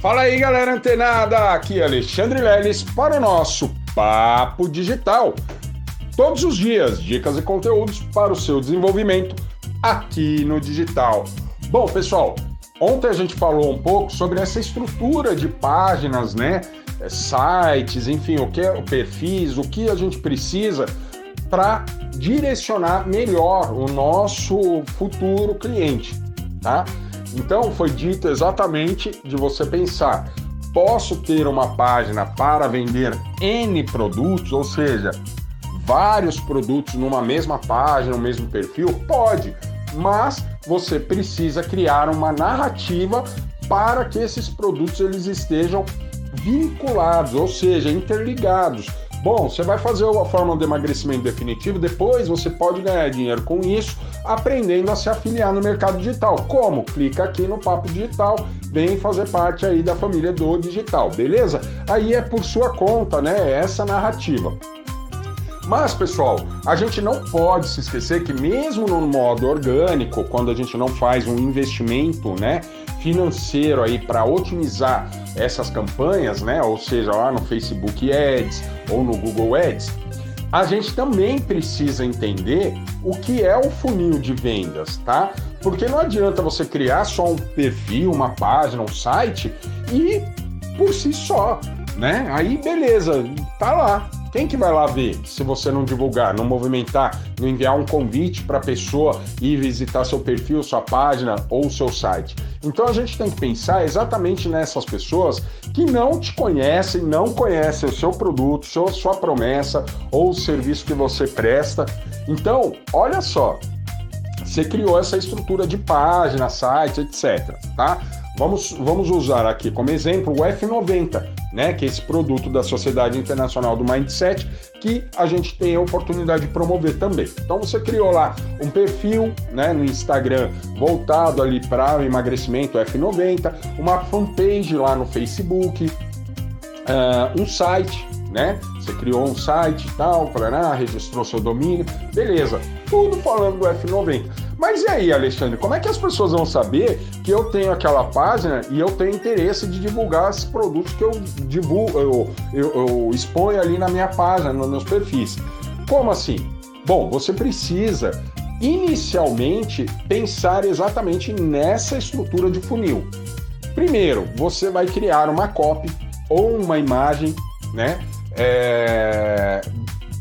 Fala aí, galera antenada! Aqui é Alexandre Leles para o nosso Papo Digital. Todos os dias, dicas e conteúdos para o seu desenvolvimento aqui no digital. Bom, pessoal, ontem a gente falou um pouco sobre essa estrutura de páginas, né? É, sites, enfim, o que é, perfis, o que a gente precisa para direcionar melhor o nosso futuro cliente, tá? Então foi dito exatamente de você pensar: posso ter uma página para vender N produtos, ou seja, vários produtos numa mesma página, no mesmo perfil? Pode, mas você precisa criar uma narrativa para que esses produtos eles estejam vinculados, ou seja, interligados. Bom, você vai fazer a fórmula de emagrecimento definitivo, depois você pode ganhar dinheiro com isso, aprendendo a se afiliar no mercado digital. Como? Clica aqui no Papo Digital, vem fazer parte aí da família do digital, beleza? Aí é por sua conta, né? Essa narrativa. Mas, pessoal, a gente não pode se esquecer que mesmo no modo orgânico, quando a gente não faz um investimento, né, financeiro aí para otimizar essas campanhas, né, ou seja, lá no Facebook Ads ou no Google Ads, a gente também precisa entender o que é o funil de vendas, tá? Porque não adianta você criar só um perfil, uma página, um site e por si só, né? Aí beleza, tá lá. Quem que vai lá ver se você não divulgar, não movimentar, não enviar um convite para a pessoa ir visitar seu perfil, sua página ou seu site? Então a gente tem que pensar exatamente nessas pessoas que não te conhecem, não conhecem o seu produto, sua promessa ou o serviço que você presta. Então, olha só, você criou essa estrutura de página, site, etc. Tá? Vamos, vamos usar aqui como exemplo o F90, né, que é esse produto da Sociedade Internacional do Mindset que a gente tem a oportunidade de promover também. Então você criou lá um perfil né, no Instagram voltado ali para o emagrecimento F90, uma fanpage lá no Facebook, uh, um site, né? Você criou um site e tal, para registrou seu domínio, beleza. Tudo falando do F90. Mas e aí, Alexandre, como é que as pessoas vão saber que eu tenho aquela página e eu tenho interesse de divulgar os produtos que eu divulgo, eu, eu, eu exponho ali na minha página, nos meus perfis? Como assim? Bom, você precisa inicialmente pensar exatamente nessa estrutura de funil. Primeiro, você vai criar uma copy ou uma imagem, né? É,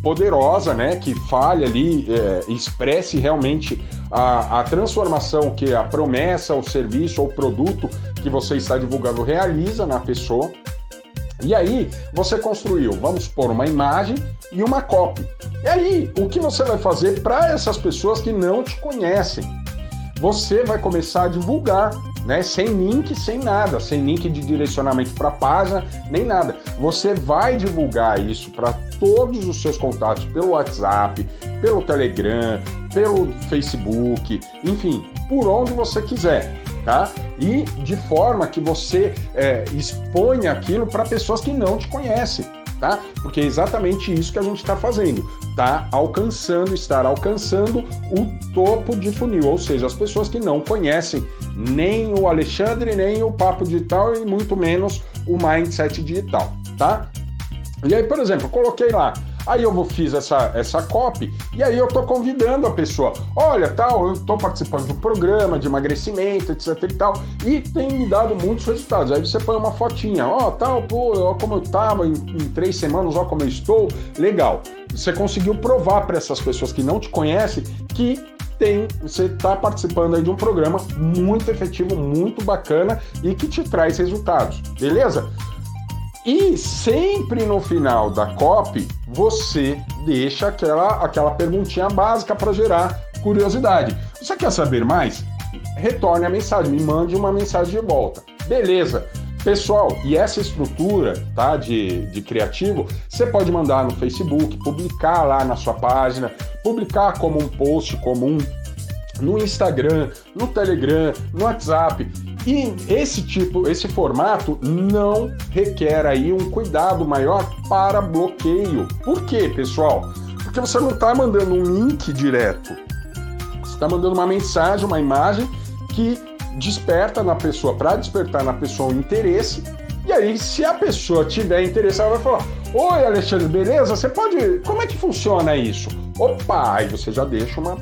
poderosa, né? Que fale ali, é, expresse realmente a, a transformação que a promessa, o serviço ou produto que você está divulgando realiza na pessoa. E aí você construiu, vamos pôr uma imagem e uma copy. E aí, o que você vai fazer para essas pessoas que não te conhecem? Você vai começar a divulgar, né? Sem link, sem nada, sem link de direcionamento para página, nem nada. Você vai divulgar isso para todos os seus contatos pelo WhatsApp, pelo Telegram, pelo Facebook, enfim, por onde você quiser. Tá? E de forma que você é, exponha aquilo para pessoas que não te conhecem, tá? Porque é exatamente isso que a gente está fazendo, tá? Alcançando, estar alcançando o topo de funil, ou seja, as pessoas que não conhecem nem o Alexandre, nem o Papo Digital e muito menos o Mindset Digital, tá? E aí, por exemplo, coloquei lá Aí eu fiz essa, essa copy e aí eu tô convidando a pessoa. Olha, tal, eu tô participando de um programa de emagrecimento, etc e tal, e tem me dado muitos resultados. Aí você põe uma fotinha, ó, tal, pô, ó como eu tava em, em três semanas, ó como eu estou. Legal. Você conseguiu provar para essas pessoas que não te conhecem que tem, você está participando aí de um programa muito efetivo, muito bacana e que te traz resultados, beleza? E sempre no final da copy, você deixa aquela, aquela perguntinha básica para gerar curiosidade. Você quer saber mais? Retorne a mensagem, me mande uma mensagem de volta. Beleza. Pessoal, e essa estrutura tá, de, de criativo, você pode mandar no Facebook, publicar lá na sua página, publicar como um post comum no Instagram, no Telegram, no WhatsApp. E esse tipo, esse formato não requer aí um cuidado maior para bloqueio. Por quê, pessoal? Porque você não está mandando um link direto. Você está mandando uma mensagem, uma imagem que desperta na pessoa, para despertar na pessoa o interesse. E aí, se a pessoa tiver interesse, ela vai falar: Oi, Alexandre, beleza? Você pode. Como é que funciona isso? Opa! Aí você já deixa uma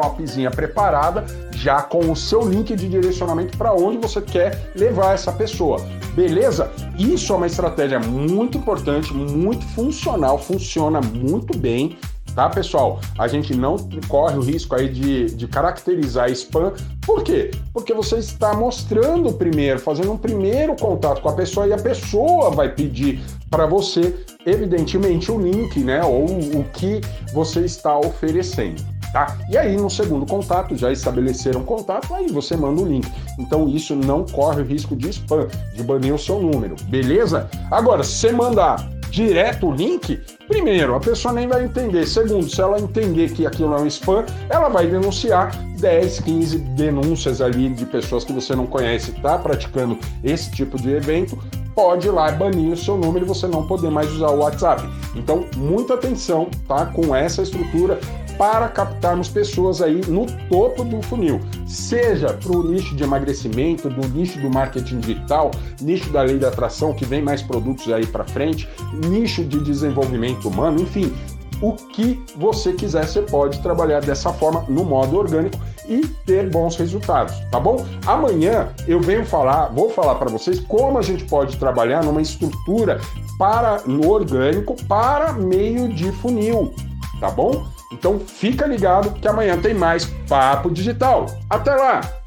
copyzinha preparada, já com o seu link de direcionamento para onde você quer levar essa pessoa. Beleza? Isso é uma estratégia muito importante, muito funcional, funciona muito bem tá, pessoal? A gente não corre o risco aí de, de caracterizar spam. Por quê? Porque você está mostrando primeiro, fazendo um primeiro contato com a pessoa e a pessoa vai pedir para você, evidentemente, o link, né? Ou o que você está oferecendo. Tá? E aí, no segundo contato, já estabeleceram contato, aí você manda o link. Então, isso não corre o risco de spam, de banir o seu número, beleza? Agora, se você mandar direto o link, primeiro, a pessoa nem vai entender. Segundo, se ela entender que aquilo é um spam, ela vai denunciar 10, 15 denúncias ali de pessoas que você não conhece, tá praticando esse tipo de evento, pode ir lá banir o seu número e você não poder mais usar o WhatsApp. Então, muita atenção, tá? Com essa estrutura para captarmos pessoas aí no topo do funil, seja para o nicho de emagrecimento, do nicho do marketing digital, nicho da lei da atração, que vem mais produtos aí para frente, nicho de desenvolvimento humano, enfim, o que você quiser, você pode trabalhar dessa forma no modo orgânico e ter bons resultados, tá bom? Amanhã eu venho falar, vou falar para vocês como a gente pode trabalhar numa estrutura para no orgânico para meio de funil, tá bom? Então fica ligado que amanhã tem mais Papo Digital. Até lá!